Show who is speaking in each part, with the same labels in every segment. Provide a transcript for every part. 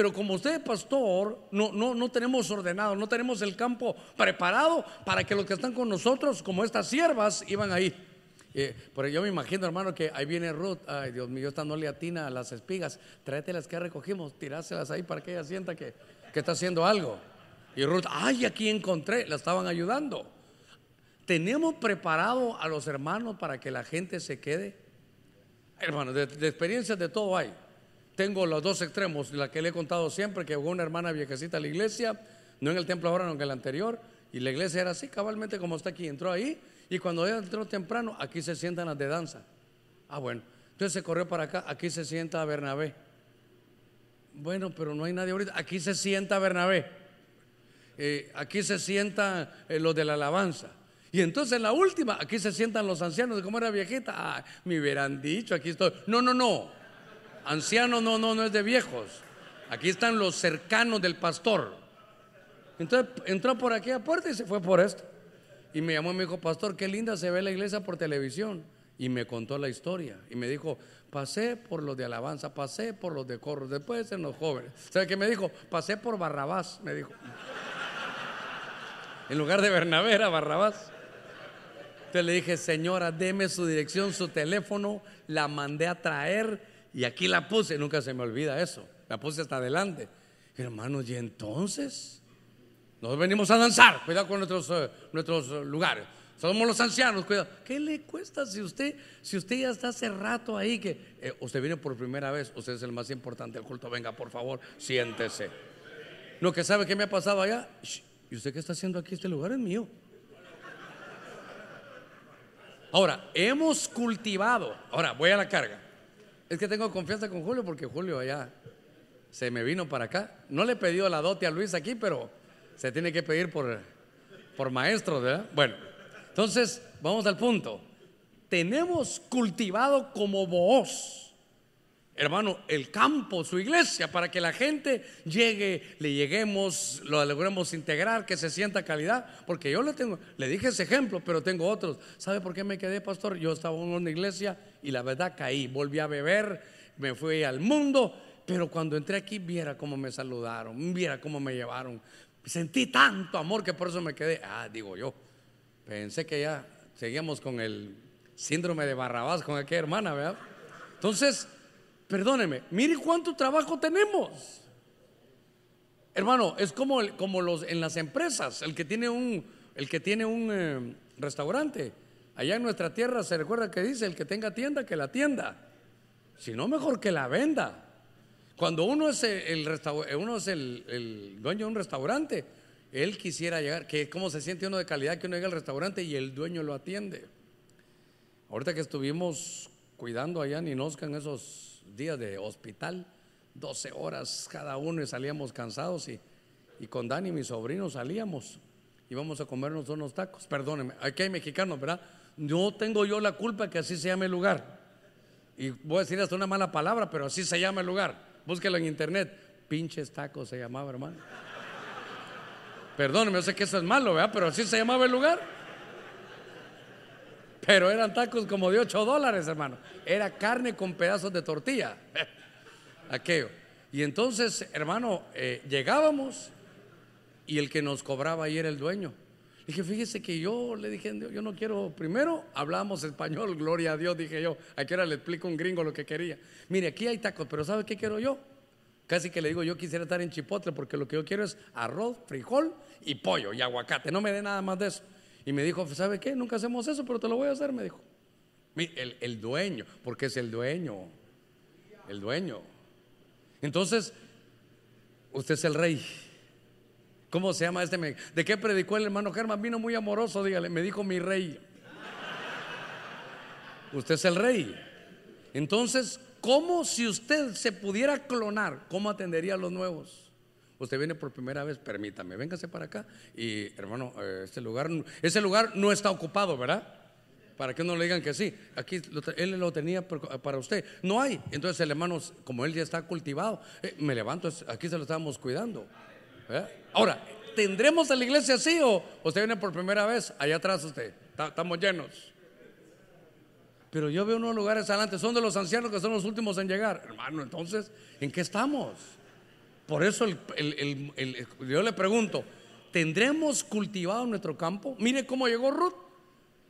Speaker 1: Pero como usted pastor, no, no, no tenemos ordenado, no tenemos el campo preparado para que los que están con nosotros, como estas siervas, iban ahí. Eh, pero yo me imagino, hermano, que ahí viene Ruth. Ay, Dios mío, esta no le atina a las espigas. Tráete las que recogimos, tiráselas ahí para que ella sienta que, que está haciendo algo. Y Ruth, ay, aquí encontré, la estaban ayudando. ¿Tenemos preparado a los hermanos para que la gente se quede? Hermano, de, de experiencias de todo hay tengo los dos extremos, la que le he contado siempre, que hubo una hermana viejecita a la iglesia, no en el templo ahora, no en el anterior, y la iglesia era así, cabalmente como está aquí, entró ahí, y cuando ella entró temprano, aquí se sientan las de danza. Ah, bueno, entonces se corrió para acá, aquí se sienta Bernabé. Bueno, pero no hay nadie ahorita, aquí se sienta Bernabé, eh, aquí se sientan eh, los de la alabanza. Y entonces en la última, aquí se sientan los ancianos, como era viejita, ah, me hubieran dicho, aquí estoy. No, no, no. Anciano no, no, no es de viejos. Aquí están los cercanos del pastor. Entonces entró por aquella puerta y se fue por esto. Y me llamó y me dijo, pastor, qué linda se ve la iglesia por televisión. Y me contó la historia. Y me dijo, pasé por los de alabanza, pasé por los de corro, después en los jóvenes. ¿Sabe qué me dijo? Pasé por Barrabás, me dijo. En lugar de Bernabé Barrabás. Entonces le dije, señora, deme su dirección, su teléfono. La mandé a traer y aquí la puse, nunca se me olvida eso. La puse hasta adelante. Hermanos, y entonces nos venimos a danzar. Cuidado con nuestros, eh, nuestros lugares. Somos los ancianos, cuidado. ¿Qué le cuesta si usted, si usted ya está hace rato ahí que eh, usted viene por primera vez? Usted es el más importante del culto. Venga, por favor, siéntese. No que sabe qué me ha pasado allá. ¿Y usted qué está haciendo aquí? Este lugar es mío. Ahora, hemos cultivado. Ahora, voy a la carga. Es que tengo confianza con Julio porque Julio allá se me vino para acá. No le he la dote a Luis aquí, pero se tiene que pedir por, por maestro, ¿verdad? Bueno, entonces vamos al punto. Tenemos cultivado como voz hermano, el campo, su iglesia, para que la gente llegue, le lleguemos, lo logremos integrar, que se sienta calidad. Porque yo le tengo, le dije ese ejemplo, pero tengo otros. ¿Sabe por qué me quedé, pastor? Yo estaba en una iglesia y la verdad caí, volví a beber, me fui al mundo, pero cuando entré aquí, viera cómo me saludaron, viera cómo me llevaron. Sentí tanto amor que por eso me quedé. Ah, digo yo, pensé que ya seguíamos con el síndrome de Barrabás con aquella hermana, ¿verdad? Entonces, Perdóneme, mire cuánto trabajo tenemos. Hermano, es como, como los, en las empresas, el que tiene un, el que tiene un eh, restaurante. Allá en nuestra tierra se recuerda que dice, el que tenga tienda, que la tienda. Si no, mejor que la venda. Cuando uno es, el, uno es el, dueño de un restaurante, él quisiera llegar, que cómo se siente uno de calidad que uno llega al restaurante y el dueño lo atiende. Ahorita que estuvimos cuidando allá en Inosca en esos días de hospital, 12 horas cada uno y salíamos cansados y, y con Dani, mi sobrino, salíamos. Íbamos a comernos unos tacos. Perdónenme, aquí hay mexicanos, ¿verdad? No tengo yo la culpa que así se llame el lugar. Y voy a decir hasta una mala palabra, pero así se llama el lugar. Búsquelo en internet. Pinches tacos se llamaba, hermano. Perdónenme, yo sé que eso es malo, ¿verdad? Pero así se llamaba el lugar. Pero eran tacos como de 8 dólares, hermano. Era carne con pedazos de tortilla. Aquello. Y entonces, hermano, eh, llegábamos y el que nos cobraba ahí era el dueño. Dije, fíjese que yo le dije, yo no quiero, primero hablamos español, gloria a Dios, dije yo, aquí ahora le explico a un gringo lo que quería. Mire, aquí hay tacos, pero ¿sabe qué quiero yo? Casi que le digo, yo quisiera estar en Chipotle porque lo que yo quiero es arroz, frijol y pollo y aguacate, no me dé nada más de eso. Y me dijo, ¿sabe qué? Nunca hacemos eso, pero te lo voy a hacer, me dijo. El, el dueño, porque es el dueño. El dueño. Entonces, usted es el rey. ¿Cómo se llama este? ¿De qué predicó el hermano Germán? Vino muy amoroso, dígale, me dijo mi rey. Usted es el rey. Entonces, ¿cómo si usted se pudiera clonar, cómo atendería a los nuevos? Usted viene por primera vez, permítame, véngase para acá. Y hermano, eh, este lugar, ese lugar no está ocupado, ¿verdad? Para que no le digan que sí. Aquí él lo tenía para usted. No hay. Entonces el hermano, como él ya está cultivado, eh, me levanto, aquí se lo estamos cuidando. Ahora, ¿tendremos a la iglesia así o usted viene por primera vez? Allá atrás usted, estamos llenos. Pero yo veo unos lugares adelante, son de los ancianos que son los últimos en llegar. Hermano, entonces, ¿en qué estamos? Por eso yo le pregunto, ¿tendremos cultivado nuestro campo? Mire cómo llegó Ruth,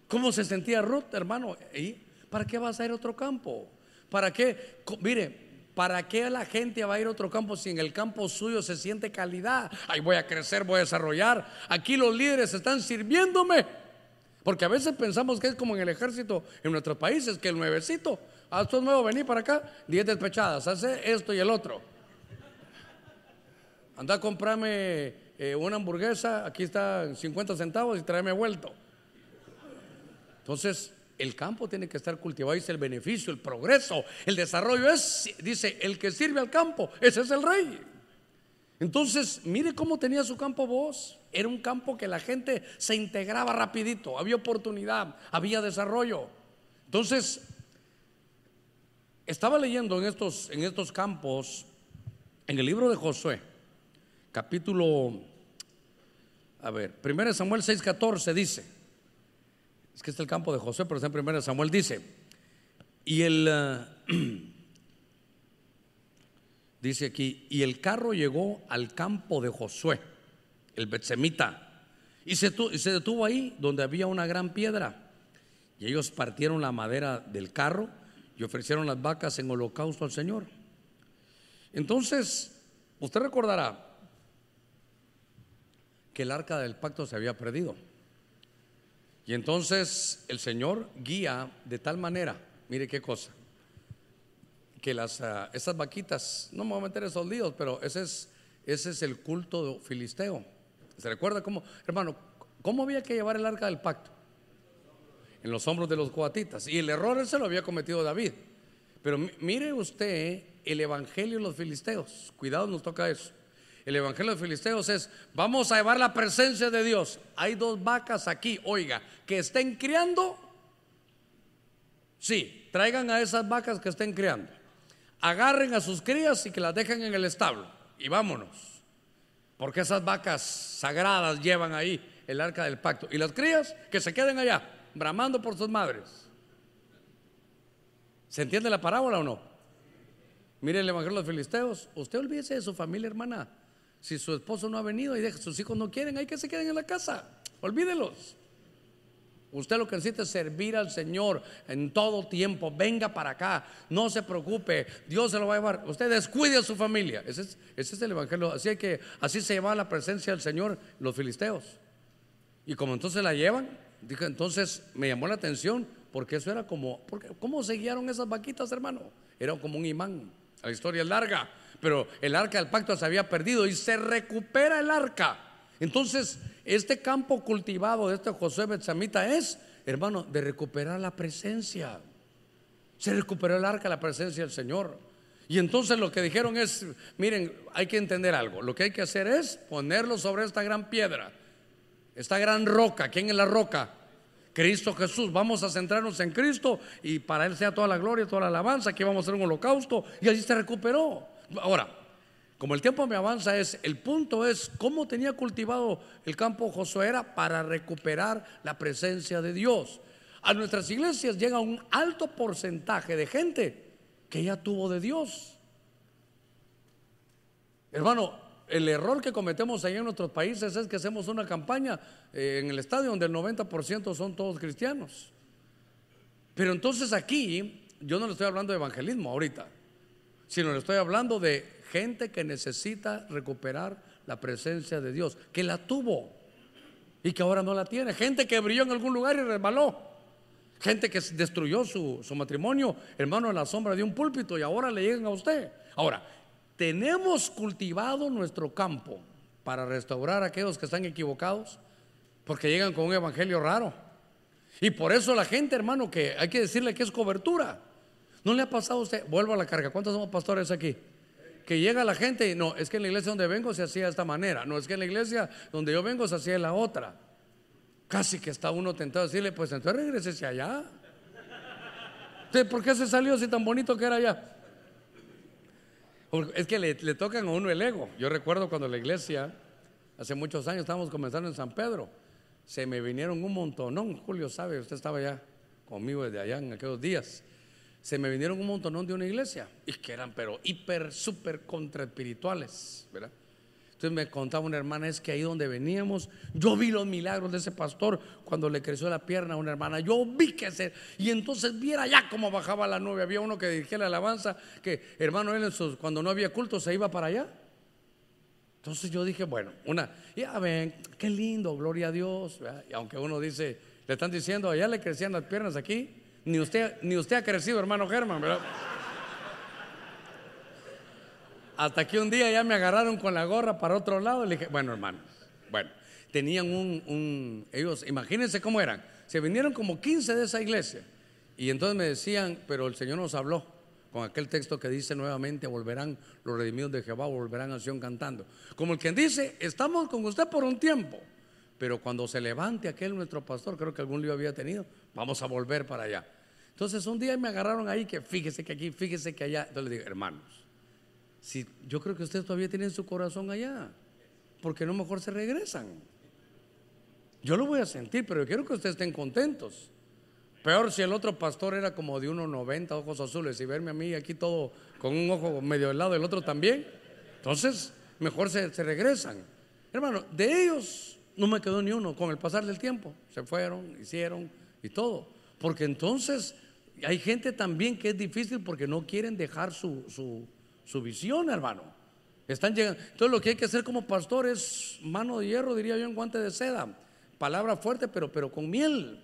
Speaker 1: cómo se sentía Ruth, hermano. ¿Y ¿Para qué vas a ir otro campo? ¿Para qué? Mire, ¿Para qué la gente va a ir a otro campo si en el campo suyo se siente calidad? Ahí voy a crecer, voy a desarrollar. Aquí los líderes están sirviéndome. Porque a veces pensamos que es como en el ejército en nuestros países, que el nuevecito, ah, es nuevo, vení para acá, 10 despechadas, hace esto y el otro. Anda a comprarme eh, una hamburguesa, aquí está 50 centavos y tráeme vuelto. Entonces, el campo tiene que estar cultivado, dice el beneficio, el progreso, el desarrollo es, dice, el que sirve al campo, ese es el rey. Entonces, mire cómo tenía su campo vos. Era un campo que la gente se integraba rapidito, había oportunidad, había desarrollo. Entonces, estaba leyendo en estos, en estos campos, en el libro de Josué, capítulo, a ver, 1 Samuel 6:14 dice, es que es el campo de José, pero está en 1 Samuel dice, y el, eh, dice aquí, y el carro llegó al campo de Josué, el Betsemita, y se, y se detuvo ahí donde había una gran piedra. Y ellos partieron la madera del carro y ofrecieron las vacas en holocausto al Señor. Entonces, usted recordará que el arca del pacto se había perdido. Y entonces el Señor guía de tal manera, mire qué cosa, que las, ah, esas vaquitas, no me voy a meter esos líos, pero ese es, ese es el culto filisteo. ¿Se recuerda cómo, hermano, cómo había que llevar el arca del pacto? En los hombros de los coatitas. Y el error ese lo había cometido David. Pero mire usted el evangelio de los filisteos. Cuidado, nos toca eso. El Evangelio de Filisteos es, vamos a llevar la presencia de Dios. Hay dos vacas aquí, oiga, que estén criando. Sí, traigan a esas vacas que estén criando. Agarren a sus crías y que las dejen en el establo. Y vámonos. Porque esas vacas sagradas llevan ahí el arca del pacto. Y las crías que se queden allá, bramando por sus madres. ¿Se entiende la parábola o no? Mire el Evangelio de Filisteos. Usted olvídese de su familia, hermana. Si su esposo no ha venido y deja, sus hijos no quieren, hay que se queden en la casa. Olvídelos. Usted lo que necesita es servir al Señor en todo tiempo. Venga para acá, no se preocupe, Dios se lo va a llevar. Usted descuide a su familia. Ese es, el evangelio. Así que así se lleva la presencia del Señor los filisteos. Y como entonces la llevan, dije, entonces me llamó la atención porque eso era como, ¿cómo se guiaron esas vaquitas, hermano? Era como un imán. La historia es larga pero el arca del pacto se había perdido y se recupera el arca. Entonces, este campo cultivado de este José Betsamita es, hermano, de recuperar la presencia. Se recuperó el arca, la presencia del Señor. Y entonces lo que dijeron es, miren, hay que entender algo. Lo que hay que hacer es ponerlo sobre esta gran piedra, esta gran roca. ¿Quién es la roca? Cristo Jesús. Vamos a centrarnos en Cristo y para Él sea toda la gloria, toda la alabanza. Aquí vamos a hacer un holocausto y allí se recuperó. Ahora, como el tiempo me avanza, es el punto es cómo tenía cultivado el campo Josué era para recuperar la presencia de Dios. A nuestras iglesias llega un alto porcentaje de gente que ya tuvo de Dios. Hermano, el error que cometemos ahí en nuestros países es que hacemos una campaña eh, en el estadio donde el 90% son todos cristianos. Pero entonces aquí, yo no le estoy hablando de evangelismo ahorita sino le estoy hablando de gente que necesita recuperar la presencia de Dios, que la tuvo y que ahora no la tiene. Gente que brilló en algún lugar y resbaló. Gente que destruyó su, matrimonio, hermano, en la sombra de un púlpito y ahora le llegan a usted. Ahora, tenemos cultivado nuestro campo para restaurar a aquellos que están equivocados, porque llegan con un evangelio raro. Y por eso la gente, hermano, que hay que decirle que es cobertura. ¿No le ha pasado a usted? Vuelvo a la carga. ¿Cuántos somos pastores aquí? Que llega la gente y no, es que en la iglesia donde vengo se hacía de esta manera. No, es que en la iglesia donde yo vengo se hacía de la otra. Casi que está uno tentado a decirle, pues entonces regrese allá. ¿Por qué se salió así tan bonito que era allá? Es que le, tocan a uno el ego. Yo recuerdo cuando la iglesia, hace muchos años, estábamos comenzando en San Pedro, se me vinieron un montón. No, Julio sabe, usted estaba allá conmigo desde allá en aquellos días se me vinieron un montonón de una iglesia y que eran pero hiper, súper contra espirituales, ¿verdad? Entonces me contaba una hermana, es que ahí donde veníamos, yo vi los milagros de ese pastor cuando le creció la pierna a una hermana, yo vi que se... Y entonces viera ya cómo bajaba la nube, había uno que dirigía la alabanza, que hermano él cuando no había culto se iba para allá. Entonces yo dije, bueno, una, ya ven, qué lindo, gloria a Dios. Y aunque uno dice, le están diciendo, allá le crecían las piernas aquí, ni usted, ni usted ha crecido, hermano Germán, ¿verdad? Hasta que un día ya me agarraron con la gorra para otro lado y le dije, bueno hermanos, bueno, tenían un, ellos, imagínense cómo eran, se vinieron como 15 de esa iglesia y entonces me decían, pero el Señor nos habló con aquel texto que dice nuevamente, volverán los redimidos de Jehová, volverán a Sion cantando. Como el quien dice, estamos con usted por un tiempo, pero cuando se levante aquel nuestro pastor, creo que algún lío había tenido, vamos a volver para allá. Entonces un día me agarraron ahí que fíjese que aquí, fíjese que allá. Entonces le digo, hermanos, si yo creo que ustedes todavía tienen su corazón allá, porque no mejor se regresan. Yo lo voy a sentir, pero yo quiero que ustedes estén contentos. Peor si el otro pastor era como de 1,90 ojos azules y verme a mí aquí todo con un ojo medio helado, el otro también. Entonces, mejor se, se regresan. Hermano, de ellos no me quedó ni uno con el pasar del tiempo. Se fueron, hicieron y todo. Porque entonces hay gente también que es difícil porque no quieren dejar su, su, su visión, hermano. Están llegando. Entonces lo que hay que hacer como pastor es mano de hierro, diría yo, en guante de seda. Palabra fuerte, pero, pero con miel.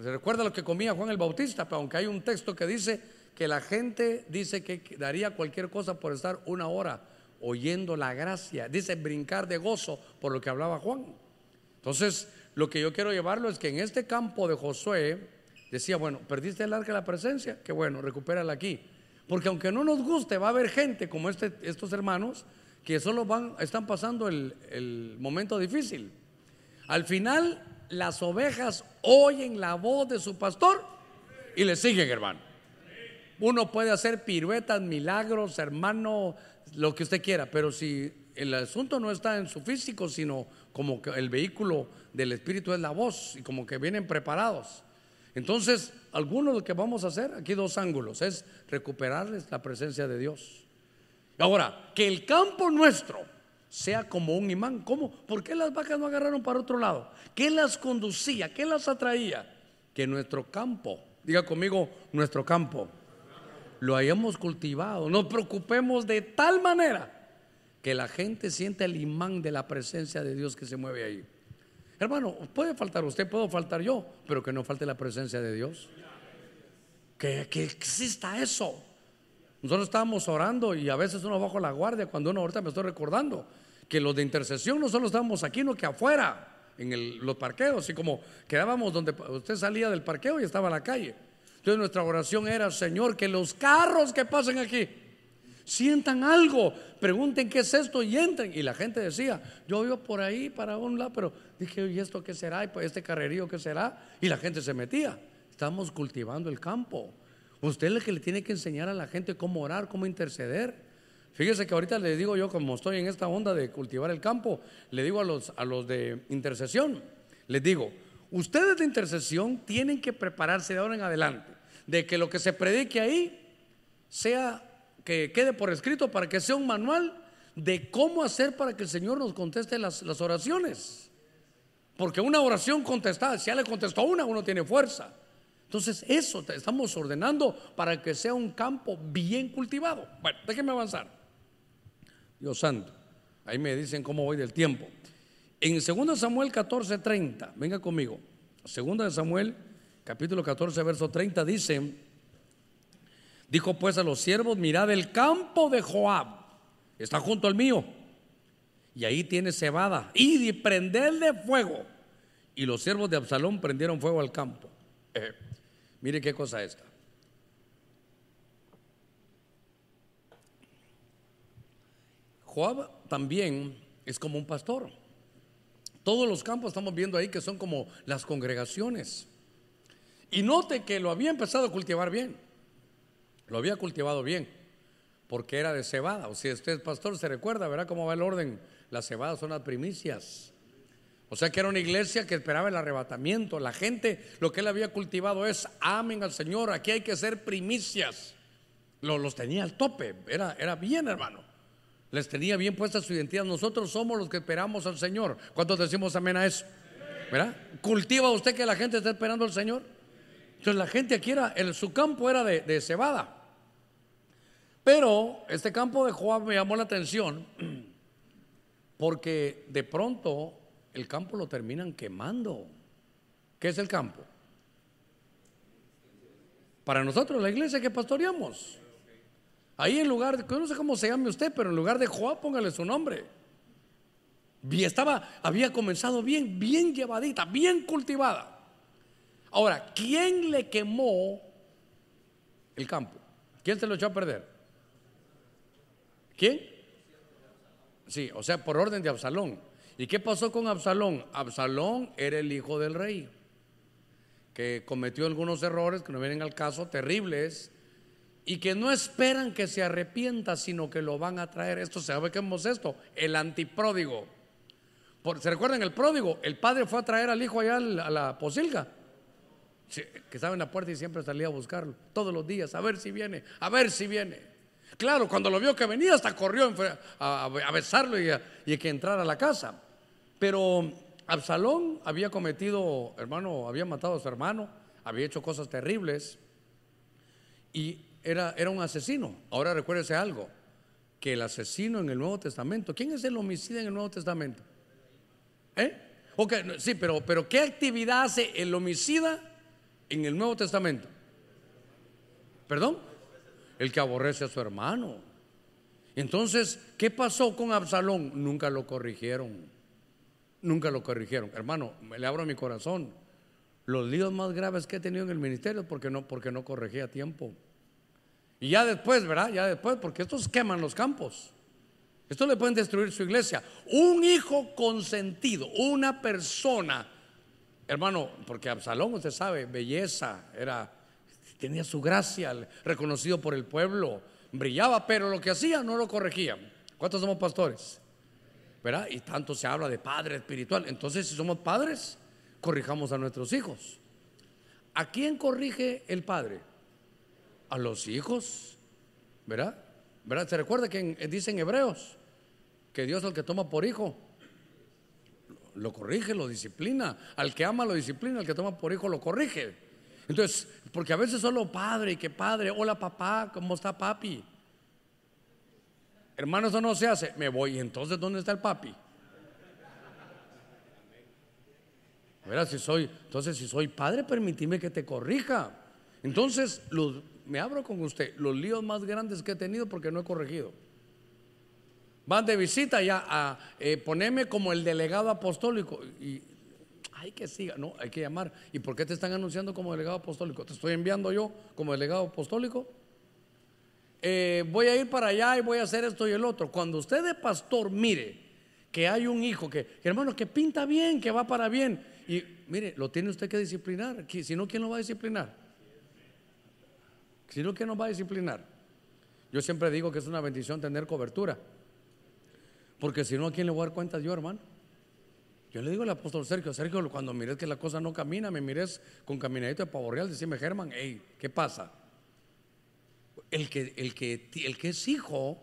Speaker 1: Se recuerda lo que comía Juan el Bautista, pero aunque hay un texto que dice que la gente dice que daría cualquier cosa por estar una hora oyendo la gracia. Dice brincar de gozo por lo que hablaba Juan. Entonces, lo que yo quiero llevarlo es que en este campo de Josué decía, bueno, perdiste el arca de la presencia, que bueno, recupérala aquí. Porque aunque no nos guste, va a haber gente como este, estos hermanos que solo van, están pasando el, el momento difícil. Al final, las ovejas oyen la voz de su pastor y le siguen, hermano. Uno puede hacer piruetas, milagros, hermano, lo que usted quiera, pero si el asunto no está en su físico, sino como que el vehículo del Espíritu es la voz y como que vienen preparados. Entonces, algunos de lo que vamos a hacer, aquí dos ángulos, es recuperarles la presencia de Dios. Ahora, que el campo nuestro sea como un imán. ¿Cómo? ¿Por qué las vacas no agarraron para otro lado? ¿Qué las conducía? ¿Qué las atraía? Que nuestro campo, diga conmigo, nuestro campo, lo hayamos cultivado. Nos preocupemos de tal manera que la gente sienta el imán de la presencia de Dios que se mueve ahí. Hermano, puede faltar usted, puedo faltar yo, pero que no falte la presencia de Dios. Que, exista eso. Nosotros estábamos orando y a veces uno bajo la guardia cuando uno ahorita me estoy recordando que los de intercesión no solo estábamos aquí, no que afuera, en los parqueos, y como quedábamos donde usted salía del parqueo y estaba la calle. Entonces nuestra oración era, Señor, que los carros que pasen aquí sientan algo, pregunten qué es esto y entren. Y la gente decía, yo iba por ahí para un lado, pero dije, ¿y esto qué será? ¿Y pues este carrerío qué será? Y la gente se metía. Estamos cultivando el campo. Usted es el que le tiene que enseñar a la gente cómo orar, cómo interceder. Fíjese que ahorita le digo yo, como estoy en esta onda de cultivar el campo, le digo a los, a los de intercesión, les digo, ustedes de intercesión tienen que prepararse de ahora en adelante, de que lo que se predique ahí sea que quede por escrito para que sea un manual de cómo hacer para que el Señor nos conteste las, oraciones. Porque una oración contestada, si ya le contestó una, uno tiene fuerza. Entonces, eso estamos ordenando para que sea un campo bien cultivado. Bueno, déjenme avanzar. Dios santo, ahí me dicen cómo voy del tiempo. En 2 Samuel 14, 30, venga conmigo. 2 Samuel, capítulo 14, verso 30, dice Dijo pues a los siervos, mirad el campo de Joab, está junto al mío, y ahí tiene cebada, id y prendedle fuego. Y los siervos de Absalón prendieron fuego al campo. Eh, mire qué cosa esta. Joab también es como un pastor. Todos los campos estamos viendo ahí que son como las congregaciones. Y note que lo había empezado a cultivar bien. Lo había cultivado bien, porque era de cebada. O si usted es pastor, se recuerda, ¿verdad cómo va el orden? Las cebadas son las primicias. O sea que era una iglesia que esperaba el arrebatamiento. La gente, lo que él había cultivado es, amen al Señor, aquí hay que ser primicias. Los, los tenía al tope, era, era bien hermano. Les tenía bien puesta su identidad. Nosotros somos los que esperamos al Señor. ¿Cuántos decimos amén a eso? ¿Verdad? ¿Cultiva usted que la gente está esperando al Señor? Entonces la gente aquí era, el, su campo era de cebada. Pero este campo de Joab me llamó la atención porque de pronto el campo lo terminan quemando. ¿Qué es el campo? Para nosotros, la iglesia que pastoreamos. Ahí en lugar de, no sé cómo se llame usted, pero en lugar de Joab, póngale su nombre. Y estaba, había comenzado bien, bien llevadita, bien cultivada. Ahora, ¿quién le quemó el campo? ¿Quién se lo echó a perder? ¿Quién? Sí, o sea, por orden de Absalón. ¿Y qué pasó con Absalón? Absalón era el hijo del rey, que cometió algunos errores que no vienen al caso, terribles, y que no esperan que se arrepienta, sino que lo van a traer. Esto, ¿sabe qué es esto? El antipródigo. ¿Se recuerdan el pródigo? El padre fue a traer al hijo allá a la posilga, que estaba en la puerta y siempre salía a buscarlo, todos los días, a ver si viene, a ver si viene. Claro, cuando lo vio que venía, hasta corrió a, besarlo y, y que entrara a la casa. Pero Absalón había cometido, hermano, había matado a su hermano, había hecho cosas terribles y era, era un asesino. Ahora recuérdese algo, que el asesino en el Nuevo Testamento, ¿quién es el homicida en el Nuevo Testamento? ¿Eh? sí, pero, pero ¿qué actividad hace el homicida en el Nuevo Testamento? ¿Perdón? El que aborrece a su hermano. Entonces, ¿qué pasó con Absalón? Nunca lo corrigieron. Nunca lo corrigieron. Hermano, me le abro mi corazón. Los líos más graves que he tenido en el ministerio porque no, porque no corregía a tiempo. Y ya después, ¿verdad? Ya después, porque estos queman los campos. Esto le pueden destruir su iglesia. Un hijo consentido, una persona, hermano, porque Absalón, usted sabe, belleza, era, tenía su gracia, reconocido por el pueblo, brillaba, pero lo que hacía no lo corregía. ¿Cuántos somos pastores? ¿verdad? Y tanto se habla de padre espiritual. Entonces, si somos padres, corrijamos a nuestros hijos. ¿A quién corrige el padre? A los hijos, ¿verdad? ¿verdad? ¿Se recuerda que dicen hebreos que Dios el que toma por hijo? Lo corrige, lo disciplina. Al que ama lo disciplina, al que toma por hijo lo corrige. Entonces, porque a veces solo padre y que padre, hola papá, ¿cómo está papi? Hermano, eso no se hace. Me voy. Entonces, ¿dónde está el papi? Mira, si soy, entonces, si soy padre, permíteme que te corrija. Entonces, me abro con usted. Los líos más grandes que he tenido porque no he corregido. Van de visita ya a eh, ponerme como el delegado apostólico. Y hay que siga, no, hay que llamar. ¿Y por qué te están anunciando como delegado apostólico? ¿Te estoy enviando yo como delegado apostólico? Eh, voy a ir para allá y voy a hacer esto y el otro. Cuando usted de pastor mire que hay un hijo que, hermano, que pinta bien, que va para bien, y mire, lo tiene usted que disciplinar. Si no, ¿quién lo va a disciplinar? Si no, ¿quién nos va a disciplinar? Yo siempre digo que es una bendición tener cobertura. Porque si no, ¿a quién le voy a dar cuenta yo, hermano? Yo le digo al apóstol Sergio, Sergio, cuando mires que la cosa no camina, me mires con caminadito de pavo real, decime, Germán, hey, ¿qué pasa? el que, el que, el que es hijo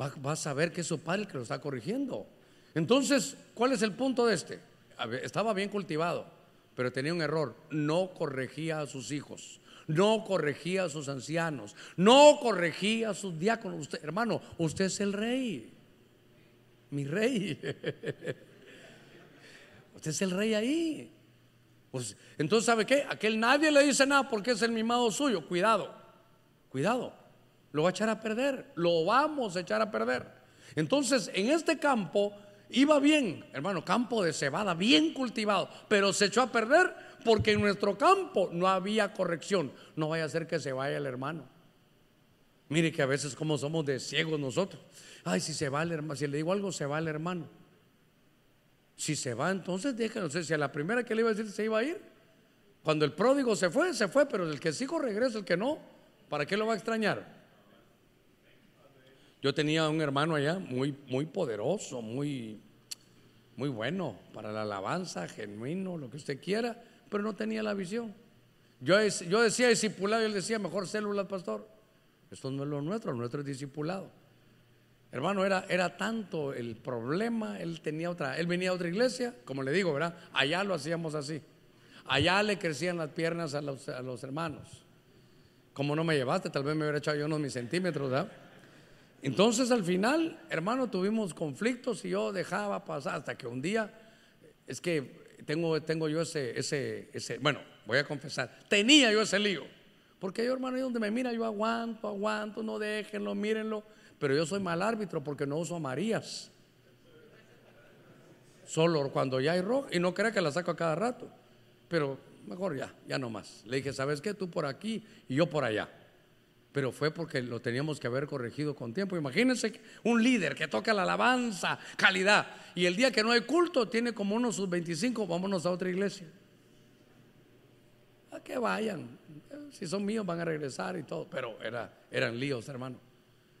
Speaker 1: va, a saber que es su padre el que lo está corrigiendo. Entonces, ¿cuál es el punto de este? Estaba bien cultivado, pero tenía un error. No corregía a sus hijos, no corregía a sus ancianos, no corregía a sus diáconos. Hermano, usted es el rey, mi rey. Usted es el rey ahí. Pues, entonces, ¿sabe qué? Aquel nadie le dice nada porque es el mimado suyo. Cuidado. Cuidado, lo va a echar a perder, lo vamos a echar a perder. Entonces, en este campo iba bien, hermano, campo de cebada, bien cultivado, pero se echó a perder porque en nuestro campo no había corrección. No vaya a ser que se vaya el hermano. Mire que a veces como somos de ciegos nosotros. Ay, si se va el hermano, si le digo algo, se va el hermano. Si se va, entonces déjenlo. Si a la primera que le iba a decir se iba a ir. Cuando el pródigo se fue, se fue, pero el que sigo regresa, el que no, ¿Para qué lo va a extrañar? Yo tenía un hermano allá muy, muy poderoso, muy, muy bueno para la alabanza, genuino, lo que usted quiera, pero no tenía la visión. Yo, yo decía discipulado él decía mejor células, pastor. Esto no es lo nuestro, lo nuestro es discipulado. Hermano, era, era tanto el problema, él tenía otra, él venía a otra iglesia, como le digo, ¿verdad? Allá lo hacíamos así. Allá le crecían las piernas a los, a los hermanos. Como no me llevaste, tal vez me hubiera echado yo unos mis centímetros, ¿verdad? Entonces al final, hermano, tuvimos conflictos y yo dejaba pasar hasta que un día, es que tengo, tengo yo ese, ese, ese, bueno, voy a confesar, tenía yo ese lío. Porque yo, hermano, ahí donde me mira, yo aguanto, aguanto, no déjenlo, mírenlo. Pero yo soy mal árbitro porque no uso Marías. Solo cuando ya hay rojo, y no crea que la saco a cada rato. Pero mejor ya, ya no más. Le dije, ¿sabes qué? Tú por aquí y yo por allá pero fue porque lo teníamos que haber corregido con tiempo. Imagínense un líder que toca la alabanza, calidad, y el día que no hay culto tiene como unos sus 25, vámonos a otra iglesia. A que vayan, si son míos van a regresar y todo, pero era, eran líos, hermano.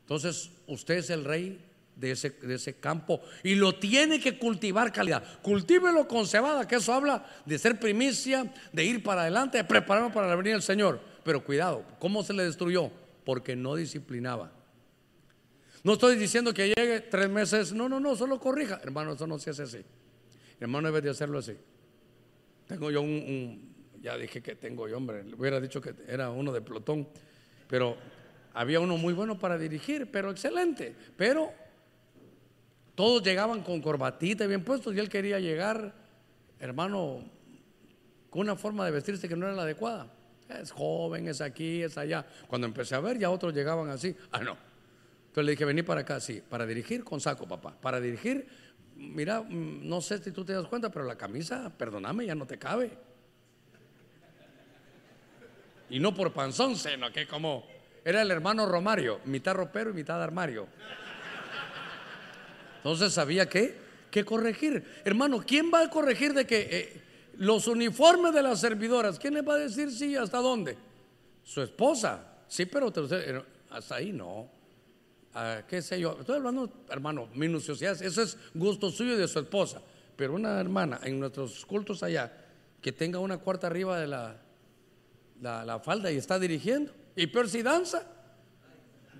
Speaker 1: Entonces, usted es el rey de ese, de ese campo y lo tiene que cultivar calidad. Cultívelo con cebada, que eso habla de ser primicia, de ir para adelante, de prepararnos para la venida del Señor. Pero cuidado, ¿cómo se le destruyó? porque no disciplinaba. No estoy diciendo que llegue tres meses, no, no, no, solo corrija. Hermano, eso no se hace así. Hermano, debe de hacerlo así. Tengo yo un, ya dije que tengo yo, hombre, le hubiera dicho que era uno de Plutón, pero había uno muy bueno para dirigir, pero excelente. Pero todos llegaban con corbatita bien puestos y él quería llegar, hermano, con una forma de vestirse que no era la adecuada es joven, es aquí, es allá. Cuando empecé a ver, ya otros llegaban así. Ah, no. Entonces le dije, vení para acá, sí, para dirigir con saco, papá. Para dirigir, mira, mm, no sé si tú te das cuenta, pero la camisa, perdóname, ya no te cabe. Y no por panzón, sino que como era el hermano Romario, mitad ropero y mitad armario. Entonces sabía que, que corregir. Hermano, ¿quién va a corregir de que eh, los uniformes de las servidoras, ¿quién le va a decir sí hasta dónde? Su esposa. Sí, pero hasta ahí no. Ah, ¿Qué sé yo? Estoy hablando, hermano, minuciosidades. Eso es gusto suyo y de su esposa. Pero una hermana en nuestros cultos allá que tenga una cuarta arriba de la falda y está dirigiendo. Y peor si danza,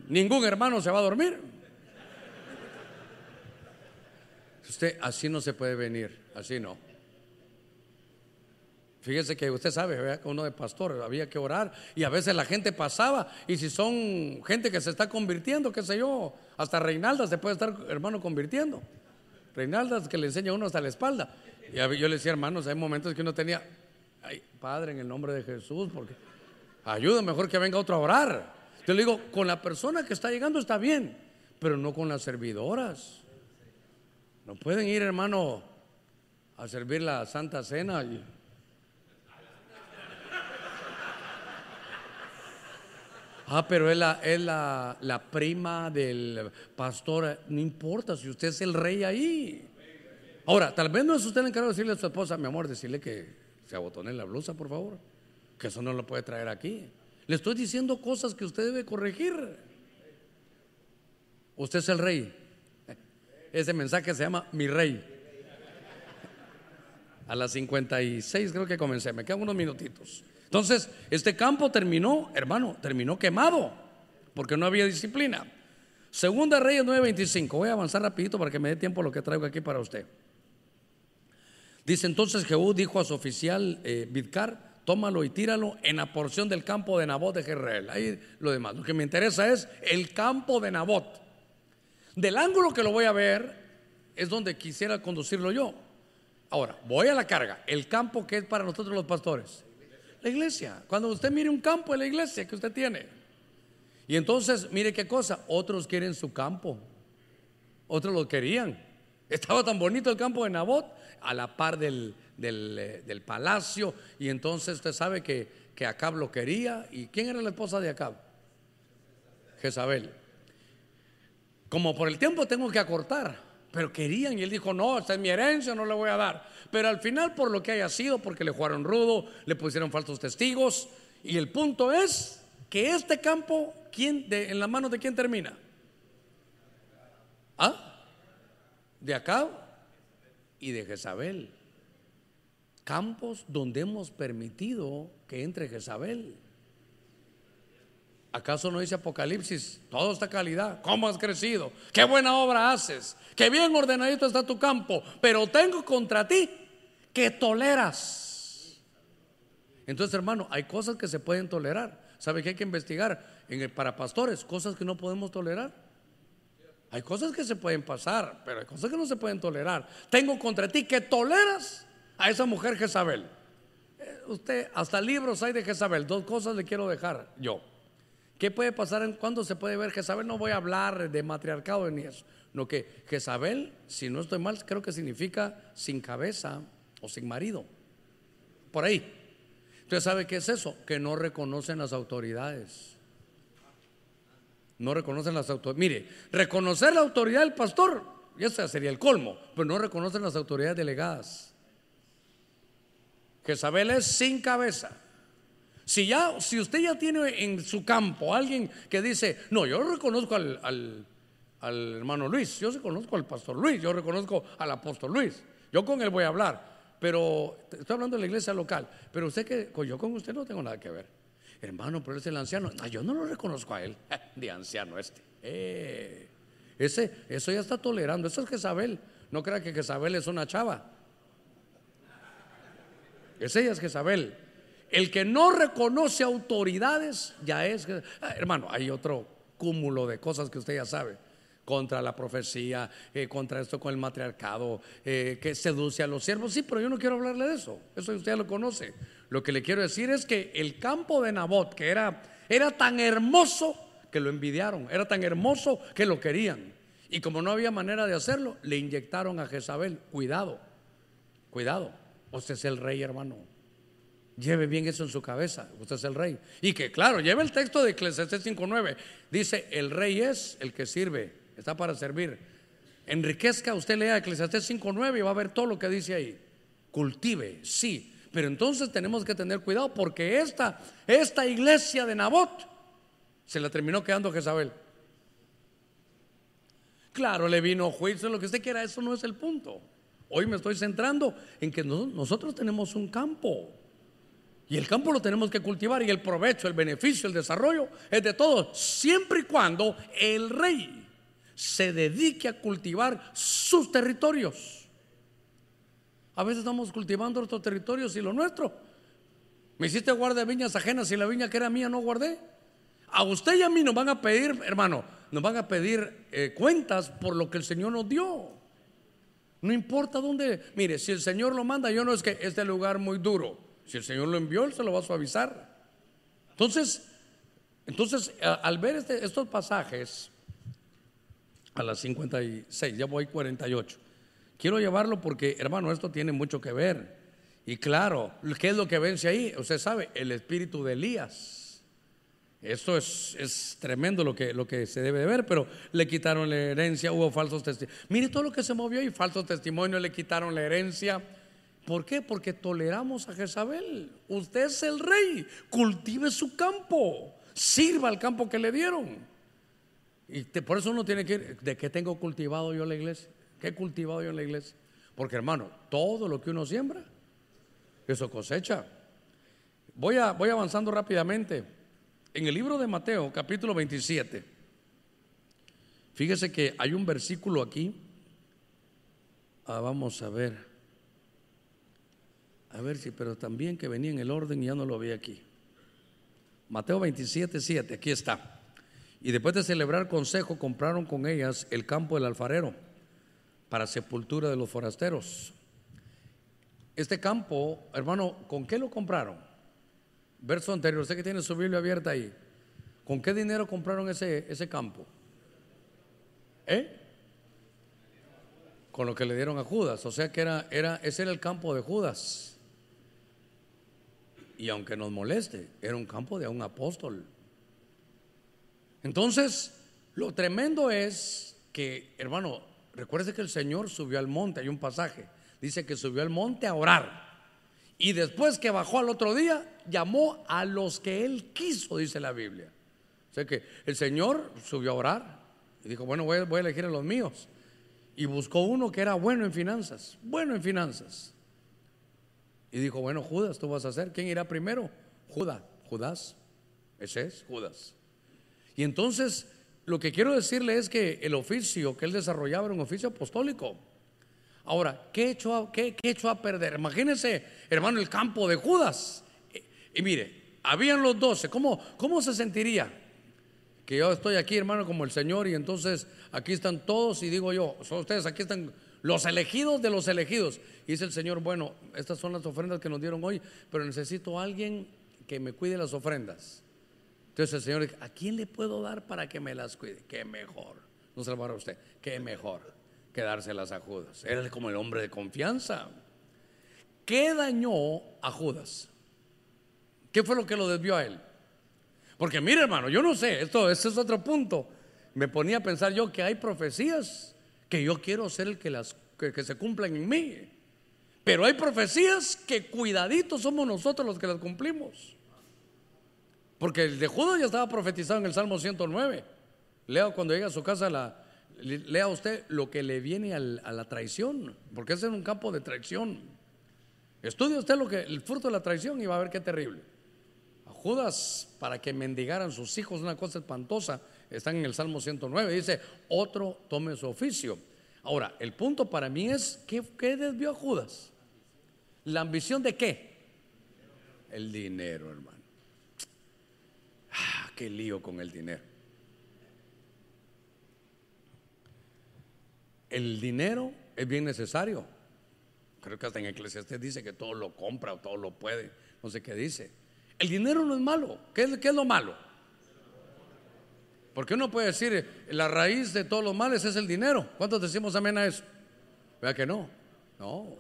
Speaker 1: ningún hermano se va a dormir. Usted así no se puede venir, así no. Fíjese que usted sabe, uno de pastor había que orar y a veces la gente pasaba y si son gente que se está convirtiendo, qué sé yo, hasta Reinaldas se puede estar, hermano, convirtiendo. Reinaldas que le enseña a uno hasta la espalda. Y yo le decía, hermanos, hay momentos que uno tenía, ay, Padre, en el nombre de Jesús, porque ayuda mejor que venga otro a orar. Yo le digo, con la persona que está llegando está bien, pero no con las servidoras. No pueden ir, hermano, a servir la Santa Cena. Ah, pero es, la, es la, la, prima del pastor. No importa si usted es el rey ahí. Ahora, tal vez no es usted el encargado de decirle a su esposa, mi amor, decirle que se abotone la blusa, por favor. Que eso no lo puede traer aquí. Le estoy diciendo cosas que usted debe corregir. Usted es el rey. Ese mensaje se llama Mi Rey. A las 56 creo que comencé. Me quedan unos minutitos. Entonces, este campo terminó, hermano, terminó quemado, porque no había disciplina. Segunda Reyes 9:25. Voy a avanzar rapidito para que me dé tiempo lo que traigo aquí para usted. Dice entonces Jehú dijo a su oficial eh, Bidkar, tómalo y tíralo en la porción del campo de Nabot de Jezreel. Ahí lo demás. Lo que me interesa es el campo de Nabot. Del ángulo que lo voy a ver es donde quisiera conducirlo yo. Ahora, voy a la carga. El campo que es para nosotros los pastores. La iglesia. Cuando usted mire un campo, es la iglesia que usted tiene. Y entonces, mire qué cosa, otros quieren su campo. Otros lo querían. Estaba tan bonito el campo de Nabot, a la par del, del, eh, palacio. Y entonces usted sabe que, que Acab lo quería. ¿Y quién era la esposa de Acab? Jezabel. Como por el tiempo tengo que acortar, pero querían. Y él dijo, no, esta es mi herencia, no le voy a dar. Pero al final, por lo que haya sido, porque le jugaron rudo, le pusieron falsos testigos. Y el punto es que este campo, ¿quién, ¿en la mano de quién termina? ¿Ah? ¿De acá? y de Jezabel. Campos donde hemos permitido que entre Jezabel. ¿Acaso no dice Apocalipsis? Todo esta calidad. ¿Cómo has crecido? ¿Qué buena obra haces? Qué bien ordenadito está tu campo. Pero tengo contra ti que toleras. Entonces, hermano, hay cosas que se pueden tolerar. ¿Sabe que hay que investigar en el, para pastores? Cosas que no podemos tolerar. Hay cosas que se pueden pasar, pero hay cosas que no se pueden tolerar. Tengo contra ti que toleras a esa mujer Jezabel. Eh, usted, hasta libros hay de Jezabel. Dos cosas le quiero dejar yo. ¿Qué puede pasar en cuándo se puede ver Jezabel? No voy a hablar de matriarcado ni eso. No que Jezabel, si no estoy mal, creo que significa sin cabeza o sin marido. Por ahí. Entonces, ¿sabe qué es eso? Que no reconocen las autoridades. No reconocen las autoridades. Mire, reconocer la autoridad del pastor, y ese sería el colmo, pero no reconocen las autoridades delegadas. Jezabel es sin cabeza. Si ya, si usted ya tiene en su campo alguien que dice, no, yo reconozco al, al, al hermano Luis, yo reconozco al pastor Luis, yo reconozco al apóstol Luis, yo con él voy a hablar. Pero estoy hablando de la iglesia local. Pero usted que yo con usted no tengo nada que ver. Hermano, pero es el anciano. yo no lo reconozco a él. De anciano este. Eh, ese, eso ya está tolerando. Eso es Jezabel. No crea que Jezabel es una chava. Ese ya es Jezabel. El que no reconoce autoridades ya es. Ah, hermano, hay otro cúmulo de cosas que usted ya sabe contra la profecía, eh, contra esto con el matriarcado, eh, que seduce a los siervos. Sí, pero yo no quiero hablarle de eso. Eso usted lo conoce. Lo que le quiero decir es que el campo de Nabot, que era, era tan hermoso que lo envidiaron, era tan hermoso que lo querían. Y como no había manera de hacerlo, le inyectaron a Jezabel. Cuidado, cuidado. Usted es el rey, hermano. Lleve bien eso en su cabeza. Usted es el rey. Y que, claro, lleve el texto de Eclesiastes 5.9. Dice, el rey es el que sirve está para servir. Enriquezca, usted lea Eclesiastés 5.9 y va a ver todo lo que dice ahí. Cultive, sí, pero entonces tenemos que tener cuidado porque esta, esta iglesia de Nabot se la terminó quedando Jezabel. Claro, le vino juicio, lo que usted quiera, eso no es el punto. Hoy me estoy centrando en que nosotros tenemos un campo. Y el campo lo tenemos que cultivar y el provecho, el beneficio, el desarrollo es de todos, siempre y cuando el rey se dedique a cultivar sus territorios. A veces estamos cultivando nuestros territorios y lo nuestro. Me hiciste guardar viñas ajenas y la viña que era mía no guardé. A usted y a mí nos van a pedir, hermano, nos van a pedir eh, cuentas por lo que el Señor nos dio. No importa dónde, mire, si el Señor lo manda, yo no es que este lugar muy duro. Si el Señor lo envió, Él se lo va a suavizar. Entonces, entonces al ver este, estos pasajes, a las 56, ya voy 48. Quiero llevarlo porque, hermano, esto tiene mucho que ver. Y claro, ¿qué es lo que vence ahí? Usted sabe, el espíritu de Elías. Esto es, es tremendo lo que, lo que se debe de ver, pero le quitaron la herencia, hubo falsos testimonios. Mire todo lo que se movió y falsos testimonios, le quitaron la herencia. ¿Por qué? Porque toleramos a Jezabel. Usted es el rey, cultive su campo, sirva al campo que le dieron. Y por eso uno tiene que ir, ¿de qué tengo cultivado yo la iglesia? ¿Qué he cultivado yo en la iglesia? Porque hermano, todo lo que uno siembra, eso cosecha. Voy, a, voy avanzando rápidamente. En el libro de Mateo, capítulo 27, fíjese que hay un versículo aquí. Ah, vamos a ver. A ver si, pero también que venía en el orden y ya no lo vi aquí. Mateo 27, 7, aquí está. Y después de celebrar consejo, compraron con ellas el campo del alfarero para sepultura de los forasteros. Este campo, hermano, ¿con qué lo compraron? Verso anterior, usted que tiene su Biblia abierta ahí. ¿Con qué dinero compraron ese, ese campo? ¿Eh? Con lo que le dieron a Judas. O sea que era, era, ese era el campo de Judas. Y aunque nos moleste, era un campo de un apóstol. Entonces, lo tremendo es que, hermano, recuerde que el Señor subió al monte, hay un pasaje, dice que subió al monte a orar. Y después que bajó al otro día, llamó a los que él quiso, dice la Biblia. O sea que el Señor subió a orar y dijo, bueno, voy, a elegir a los míos. y buscó uno que era bueno en finanzas, bueno en finanzas. Y dijo, bueno, Judas, tú vas a hacer. ¿Quién irá primero? Judas, Judas. Ese es Judas. Y entonces, lo que quiero decirle es que el oficio que él desarrollaba era un oficio apostólico. Ahora, ¿qué echó a, qué, a perder? Imagínense, hermano, el campo de Judas. Y, mire, habían los doce. ¿Cómo, ¿Cómo se sentiría? Que yo estoy aquí, hermano, como el Señor, y entonces aquí están todos, y digo yo, son ustedes, aquí están los elegidos de los elegidos. Y dice el Señor, bueno, estas son las ofrendas que nos dieron hoy, pero necesito a alguien que me cuide las ofrendas. Entonces el Señor dice, ¿a quién le puedo dar para que me las cuide? Qué mejor. No se lo va a usted. Qué mejor que dárselas a Judas. Era como el hombre de confianza. ¿Qué dañó a Judas? ¿Qué fue lo que lo desvió a él? Porque mire hermano, yo no sé, esto, es otro punto. Me ponía a pensar yo que hay profecías que yo quiero ser el que las que, se cumplan en mí. Pero hay profecías que cuidaditos somos nosotros los que las cumplimos. Porque el de Judas ya estaba profetizado en el Salmo 109. Lea cuando llega a su casa la, lea usted lo que le viene a la traición, porque es en un campo de traición. Estudie usted lo que el fruto de la traición y va a ver qué terrible. A Judas para que mendigaran sus hijos una cosa espantosa, están en el Salmo 109, dice, "Otro tome su oficio." Ahora, el punto para mí es ¿qué, qué desvió a Judas? ¿La ambición de qué? El dinero, hermano. Qué lío con el dinero. el dinero es bien necesario. Creo que hasta en Eclesiastes dice que todo lo compra o todo lo puede. No sé qué dice. El dinero no es malo. ¿Qué es, es lo malo? Porque uno puede decir, la raíz de todos los males es el dinero. ¿Cuántos decimos amén a eso? Vea que no. No.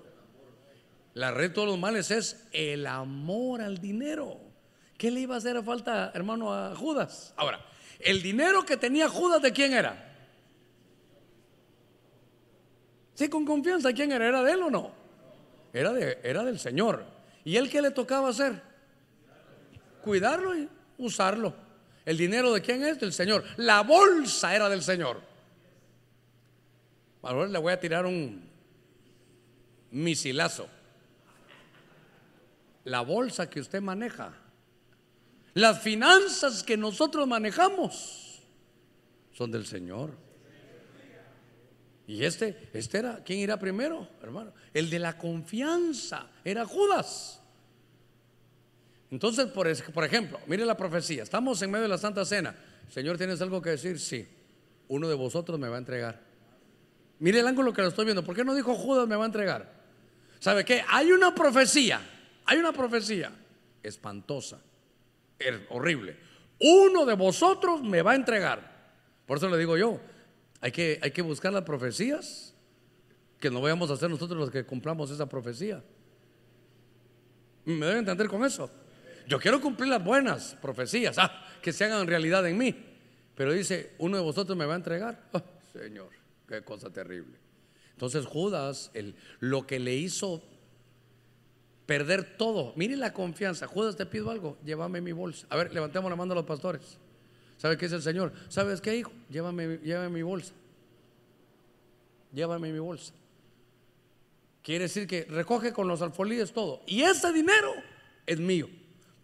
Speaker 1: La raíz de todos los males es el amor al dinero. ¿Qué le iba a hacer falta, hermano, a Judas? Ahora, el dinero que tenía Judas, ¿de quién era? Sí, con confianza, ¿quién era? ¿Era de él o no? Era, de, era del Señor. ¿Y él qué le tocaba hacer? Cuidarlo y usarlo. ¿El dinero de quién es? Del Señor. La bolsa era del Señor. Ahora le voy a tirar un misilazo. La bolsa que usted maneja, las finanzas que nosotros manejamos, son del Señor. Y este, este era, ¿quién irá primero, hermano? El de la confianza, era Judas. Entonces, por, ejemplo, mire la profecía, estamos en medio de la Santa Cena. Señor, ¿tienes algo que decir? Sí, uno de vosotros me va a entregar. Mire el ángulo que lo estoy viendo. ¿Por qué no dijo Judas me va a entregar? ¿Sabe qué? Hay una profecía, hay una profecía espantosa, horrible. Uno de vosotros me va a entregar. Por eso le digo yo, hay que, hay que buscar las profecías, que no vayamos a ser nosotros los que cumplamos esa profecía. ¿Me deben entender con eso? Yo quiero cumplir las buenas profecías, ah, que se hagan realidad en mí. Pero dice, uno de vosotros me va a entregar. Ah, señor, qué cosa terrible. Entonces Judas, el, lo que le hizo perder todo, mire la confianza. Judas, te pido algo, llévame mi bolsa. A ver, levantemos la mano a los pastores. ¿Sabe qué es el Señor? ¿Sabes qué, hijo? Llévame, llévame mi bolsa. Llévame mi bolsa. Quiere decir que recoge con los alfolíes todo. Y ese dinero es mío.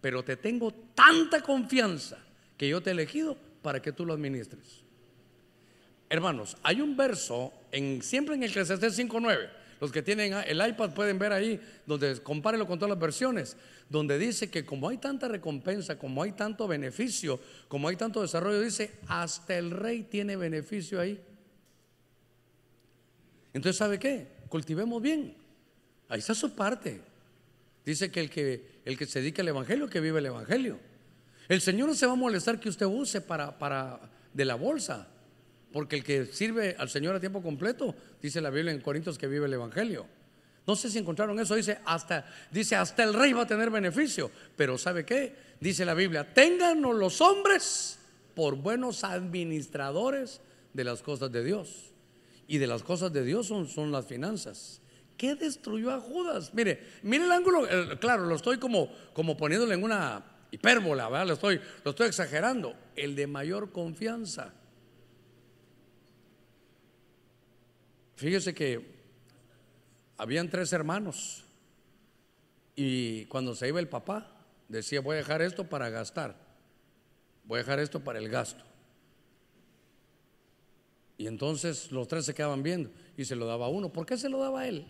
Speaker 1: Pero te tengo tanta confianza que yo te he elegido para que tú lo administres. Hermanos, hay un verso en, siempre en el Eclesiastés 5.9. Los que tienen el iPad pueden ver ahí, donde compárelo con todas las versiones, donde dice que como hay tanta recompensa, como hay tanto beneficio, como hay tanto desarrollo, dice, hasta el rey tiene beneficio ahí. Entonces, ¿sabe qué? Cultivemos bien. Ahí está su parte. Dice que el que, el que se dedica al Evangelio, que vive el Evangelio. El Señor no se va a molestar que usted use para, para de la bolsa. Porque el que sirve al Señor a tiempo completo, dice la Biblia en Corintios que vive el Evangelio. No sé si encontraron eso, dice hasta, dice hasta el rey va a tener beneficio. Pero ¿sabe qué? Dice la Biblia, ténganos los hombres por buenos administradores de las cosas de Dios. Y de las cosas de Dios son, son las finanzas. ¿Qué destruyó a Judas? Mire, mire el ángulo, claro, lo estoy como, como poniéndole en una hipérbola, ¿verdad? Lo estoy, lo estoy exagerando. El de mayor confianza. Fíjese que habían tres hermanos y cuando se iba el papá decía voy a dejar esto para gastar, voy a dejar esto para el gasto. Y entonces los tres se quedaban viendo y se lo daba uno. ¿Por qué se lo daba a él?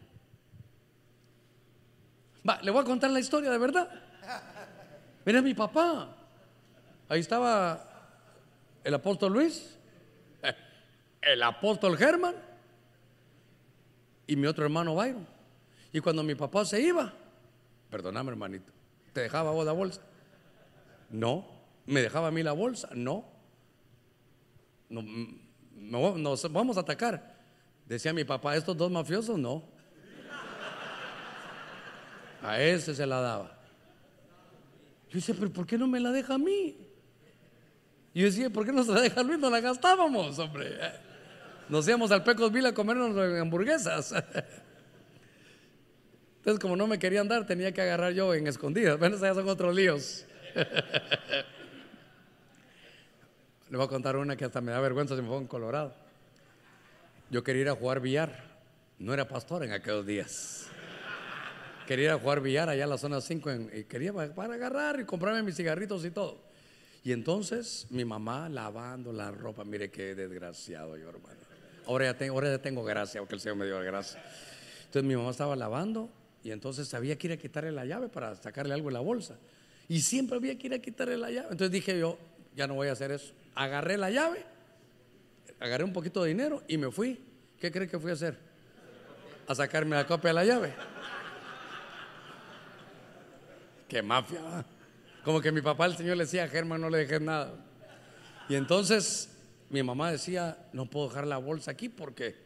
Speaker 1: Va, le voy a contar la historia de verdad. Mira mi papá. Ahí estaba el apóstol Luis, el apóstol Germán y mi otro hermano Byron. Y cuando mi papá se iba, perdóname hermanito, ¿te dejaba vos la bolsa? No. ¿Me dejaba a mí la bolsa? No. No, nos vamos a atacar. Decía mi papá, estos dos mafiosos no. A ese se la daba. Yo decía, pero ¿por qué no me la deja a mí? Yo decía, ¿por qué no se la deja a Luis? No la gastábamos, hombre. Nos íbamos al Pecos Vila a comernos hamburguesas. Entonces, como no me querían dar, tenía que agarrar yo en escondidas. Bueno, ya son otros líos. Le voy a contar una que hasta me da vergüenza si me pongo en Colorado. Yo quería ir a jugar billar. No era pastor en aquellos días. Quería ir a jugar billar allá en la zona 5 y quería para agarrar y comprarme mis cigarritos y todo. Y entonces mi mamá lavando la ropa, mire qué desgraciado yo, hermano. Ahora ya tengo, ahora ya tengo gracia, porque el Señor me dio gracia. Entonces mi mamá estaba lavando y entonces sabía que ir a quitarle la llave para sacarle algo en la bolsa. Y siempre había que ir a quitarle la llave. Entonces dije yo, ya no voy a hacer eso. Agarré la llave, agarré un poquito de dinero y me fui. ¿Qué cree que fui a hacer? A sacarme la copia de la llave. Qué mafia. Como que mi papá, el Señor, le decía Germán, no le dejes nada. Y entonces mi mamá decía, no puedo dejar la bolsa aquí porque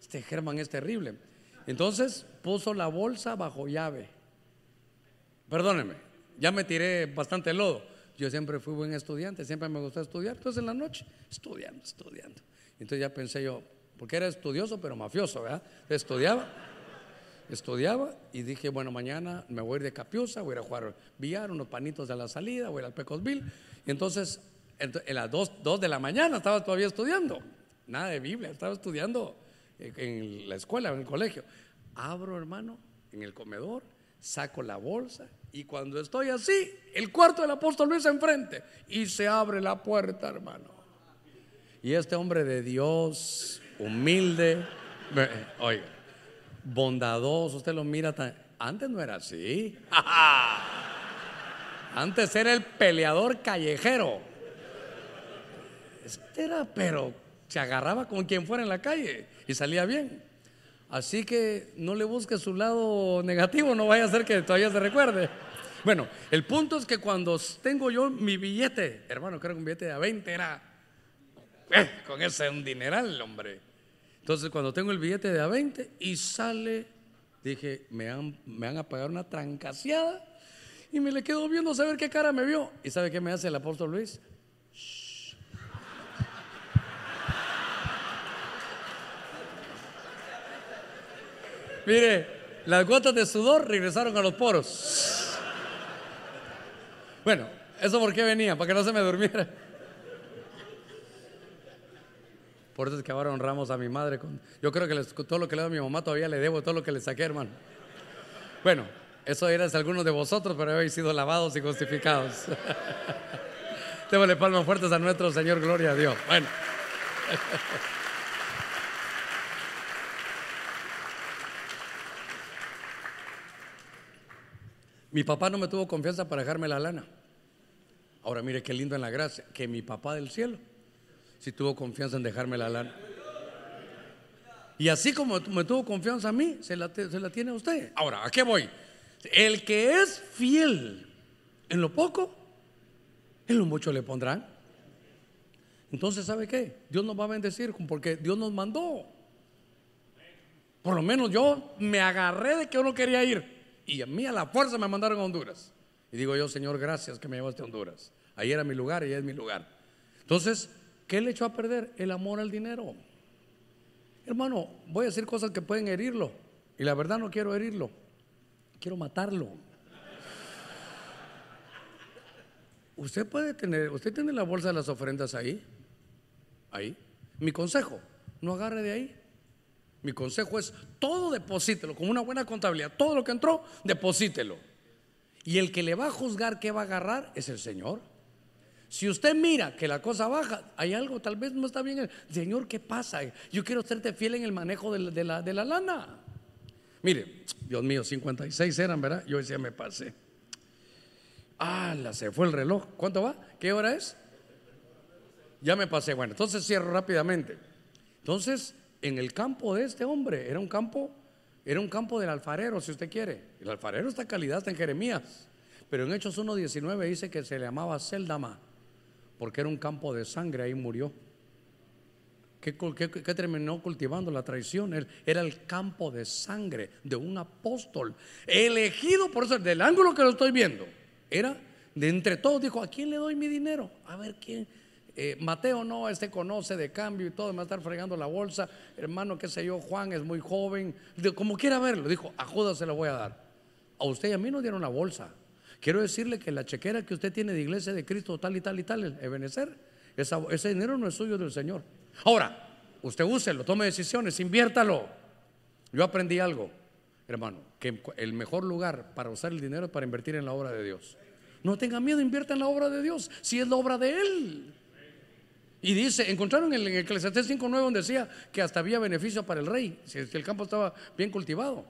Speaker 1: este Germán es terrible. Entonces puso la bolsa bajo llave. Perdóneme, ya me tiré bastante lodo. Yo siempre fui buen estudiante, siempre me gustó estudiar. Entonces en la noche, estudiando, estudiando. Entonces ya pensé yo, porque era estudioso pero mafioso, ¿verdad? Estudiaba, estudiaba y dije, bueno, mañana me voy a ir de Capiusa, voy a ir a jugar billar, unos panitos de la salida, voy a ir al Pecosville. Y entonces, en las 2 de la mañana estaba todavía estudiando. Nada de Biblia, estaba estudiando en la escuela, en el colegio. Abro, hermano, en el comedor, saco la bolsa y cuando estoy así, el cuarto del apóstol Luis enfrente y se abre la puerta, hermano. Y este hombre de Dios, humilde, oiga, bondadoso, usted lo mira tan... Antes no era así. Antes era el peleador callejero. Este era, pero se agarraba con quien fuera en la calle y salía bien. Así que no le busque su lado negativo, no vaya a ser que todavía se recuerde. Bueno, el punto es que cuando tengo yo mi billete, hermano, creo que un billete de a 20 era, eh, con ese un dineral, hombre. Entonces cuando tengo el billete de a 20 y sale, dije, me han, me van a pagar una trancaseada y me le quedo viendo a saber qué cara me vio. ¿Y sabe qué me hace el apóstol Luis? Mire, las gotas de sudor regresaron a los poros. Bueno, ¿eso por qué venía? Para que no se me durmiera. Por eso es que ahora honramos a mi madre. Con, yo creo que todo lo que le doy a mi mamá todavía le debo todo lo que le saqué, hermano. Bueno, eso era de algunos de vosotros, pero habéis sido lavados y justificados. Démosle palmas fuertes a nuestro Señor, gloria a Dios. Bueno. Mi papá no me tuvo confianza para dejarme la lana. Ahora mire qué lindo en la gracia, que mi papá del cielo sí tuvo confianza en dejarme la lana. Y así como me tuvo confianza a mí, se la, se la tiene a usted. Ahora, ¿a qué voy? El que es fiel en lo poco, en lo mucho le pondrán. Entonces, ¿sabe qué? Dios nos va a bendecir porque Dios nos mandó. Por lo menos yo me agarré de que yo no quería ir. Y a mí a la fuerza me mandaron a Honduras. Y digo yo, Señor, gracias que me llevaste a Honduras. Ahí era mi lugar y es mi lugar. Entonces, ¿qué le echó a perder? El amor al dinero. Hermano, voy a decir cosas que pueden herirlo. Y la verdad no quiero herirlo. Quiero matarlo. Usted puede tener, usted tiene la bolsa de las ofrendas ahí. Ahí. Mi consejo, no agarre de ahí. Mi consejo es todo deposítelo, con una buena contabilidad. Todo lo que entró, deposítelo. Y el que le va a juzgar que va a agarrar es el Señor. Si usted mira que la cosa baja, hay algo, tal vez no está bien. Señor, ¿qué pasa? Yo quiero serte fiel en el manejo de la, de la, lana. Mire, Dios mío, 56 eran, ¿verdad? Yo decía, me pasé. Ah, se fue el reloj. ¿Cuánto va? ¿Qué hora es? Ya me pasé. Bueno, entonces cierro rápidamente. Entonces, en el campo de este hombre, era un campo, era un campo del alfarero, si usted quiere. El alfarero está calidad, está en Jeremías. Pero en Hechos 1.19 dice que se le llamaba Seldama porque era un campo de sangre, ahí murió. ¿Qué, terminó cultivando la traición? Él, era el campo de sangre de un apóstol, elegido por eso, del ángulo que lo estoy viendo. Era de entre todos, dijo, ¿a quién le doy mi dinero? A ver quién. Eh, Mateo no, este conoce de cambio y todo, me va a estar fregando la bolsa. Hermano, qué sé yo, Juan es muy joven. como quiera verlo, dijo, a Judas se lo voy a dar. A usted y a mí nos dieron la bolsa. Quiero decirle que la chequera que usted tiene de iglesia de Cristo, tal y tal y tal, el ese dinero no es suyo del Señor. Ahora, usted úselo, tome decisiones, inviértalo. Yo aprendí algo, hermano, que el mejor lugar para usar el dinero es para invertir en la obra de Dios. No tenga miedo, invierta en la obra de Dios, si es la obra de Él. Y dice, encontraron en Eclesiastés 5.9 donde decía que hasta había beneficio para el rey, si el campo estaba bien cultivado.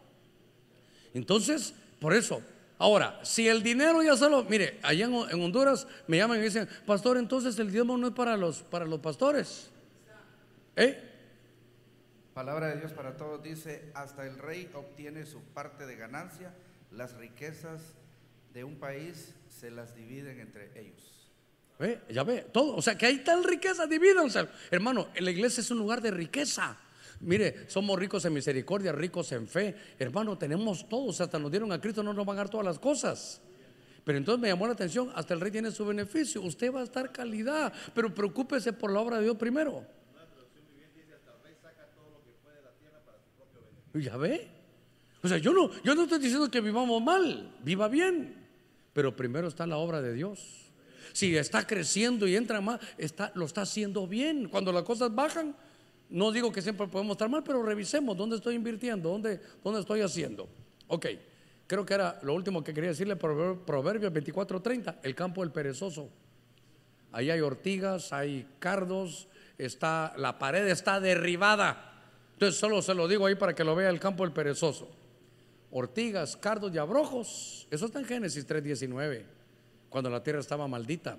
Speaker 1: Entonces, por eso, Ahora, si el dinero ya solo, mire, allá en, Honduras me llaman y dicen, pastor, entonces el diezmo no es para los, para los pastores. ¿Eh?
Speaker 2: Palabra de Dios para todos dice, hasta el rey obtiene su parte de ganancia, las riquezas de un país se las dividen entre ellos.
Speaker 1: ¿Eh? Ya ve, todo, o sea que hay tal riqueza, divídanse. Hermano, la iglesia es un lugar de riqueza. Mire, somos ricos en misericordia, ricos en fe. Hermano, tenemos todos, hasta nos dieron a Cristo, no nos van a dar todas las cosas. Pero entonces me llamó la atención, hasta el rey tiene su beneficio, usted va a estar calidad, pero preocúpese por la obra de Dios primero. ¿Ya ve? O sea, yo no, yo no estoy diciendo que vivamos mal, viva bien, pero primero está la obra de Dios. Si está creciendo y entra más, está, lo está haciendo bien. Cuando las cosas bajan, no digo que siempre podemos estar mal, pero revisemos dónde estoy invirtiendo, dónde, dónde estoy haciendo. Ok, creo que era lo último que quería decirle, Proverbios 24:30, el campo del perezoso. Ahí hay ortigas, hay cardos, está, la pared está derribada. Entonces solo se lo digo ahí para que lo vea el campo del perezoso. Ortigas, cardos y abrojos. Eso está en Génesis 3:19, cuando la tierra estaba maldita.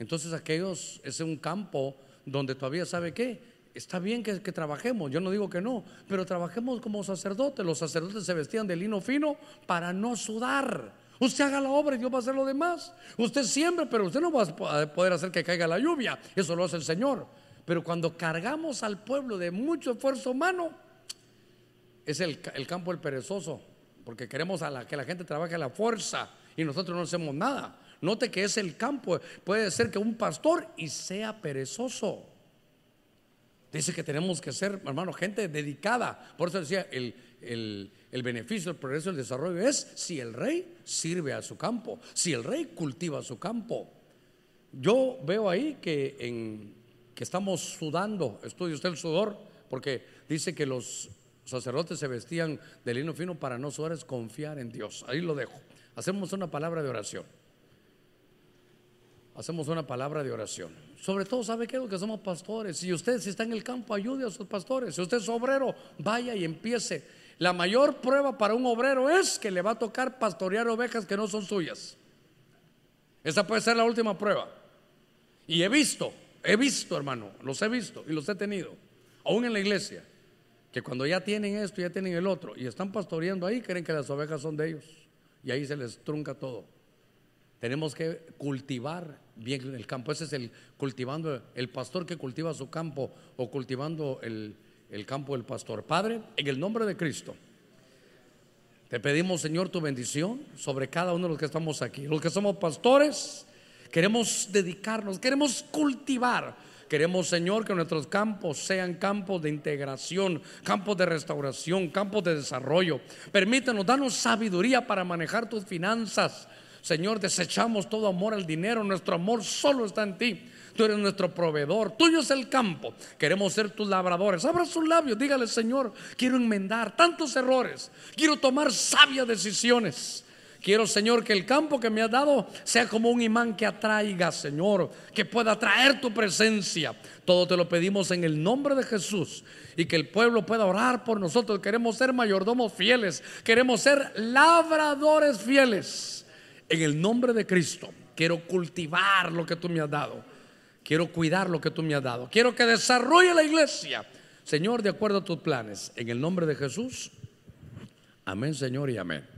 Speaker 1: Entonces aquellos es un campo donde todavía sabe qué, está bien que, trabajemos, yo no digo que no, pero trabajemos como sacerdotes. Los sacerdotes se vestían de lino fino para no sudar. Usted haga la obra y Dios va a hacer lo demás. Usted siempre, pero usted no va a poder hacer que caiga la lluvia. Eso lo hace el Señor. Pero cuando cargamos al pueblo de mucho esfuerzo humano, es el, campo del perezoso. Porque queremos a la, que la gente trabaje a la fuerza y nosotros no hacemos nada. Note que es el campo. Puede ser que un pastor y sea perezoso. Dice que tenemos que ser, hermano, gente dedicada. Por eso decía, el, el, beneficio, el progreso, el desarrollo es si el rey sirve a su campo, si el rey cultiva su campo. Yo veo ahí que, en, que estamos sudando, estudia usted el sudor, porque dice que los sacerdotes se vestían de lino fino para no sudar, es confiar en Dios. Ahí lo dejo. Hacemos una palabra de oración hacemos una palabra de oración. Sobre todo, ¿sabe qué? Que somos pastores. Si usted si está en el campo, ayude a sus pastores. Si usted es obrero, vaya y empiece. La mayor prueba para un obrero es que le va a tocar pastorear ovejas que no son suyas. Esa puede ser la última prueba. Y he visto, he visto, hermano, los he visto y los he tenido, aún en la iglesia, que cuando ya tienen esto, ya tienen el otro, y están pastoreando ahí, creen que las ovejas son de ellos. Y ahí se les trunca todo. Tenemos que cultivar bien el campo. Ese es el cultivando, el pastor que cultiva su campo o cultivando el, el campo del pastor. Padre, en el nombre de Cristo, te pedimos, Señor, tu bendición sobre cada uno de los que estamos aquí. Los que somos pastores, queremos dedicarnos, queremos cultivar. Queremos, Señor, que nuestros campos sean campos de integración, campos de restauración, campos de desarrollo. Permítanos, danos sabiduría para manejar tus finanzas Señor, desechamos todo amor al dinero, nuestro amor solo está en ti. tú eres nuestro proveedor, tuyo es el campo. Queremos ser tus labradores. Abra sus labios, dígale, Señor, quiero enmendar tantos errores, quiero tomar sabias decisiones. Quiero, Señor, que el campo que me has dado sea como un imán que atraiga, Señor, que pueda atraer tu presencia. Todo te lo pedimos en el nombre de Jesús y que el pueblo pueda orar por nosotros. Queremos ser mayordomos fieles, queremos ser labradores fieles. En el nombre de Cristo, quiero cultivar lo que tú me has dado. Quiero cuidar lo que tú me has dado. Quiero que desarrolle la iglesia. Señor, de acuerdo a tus planes. En el nombre de Jesús. Amén, Señor, y amén.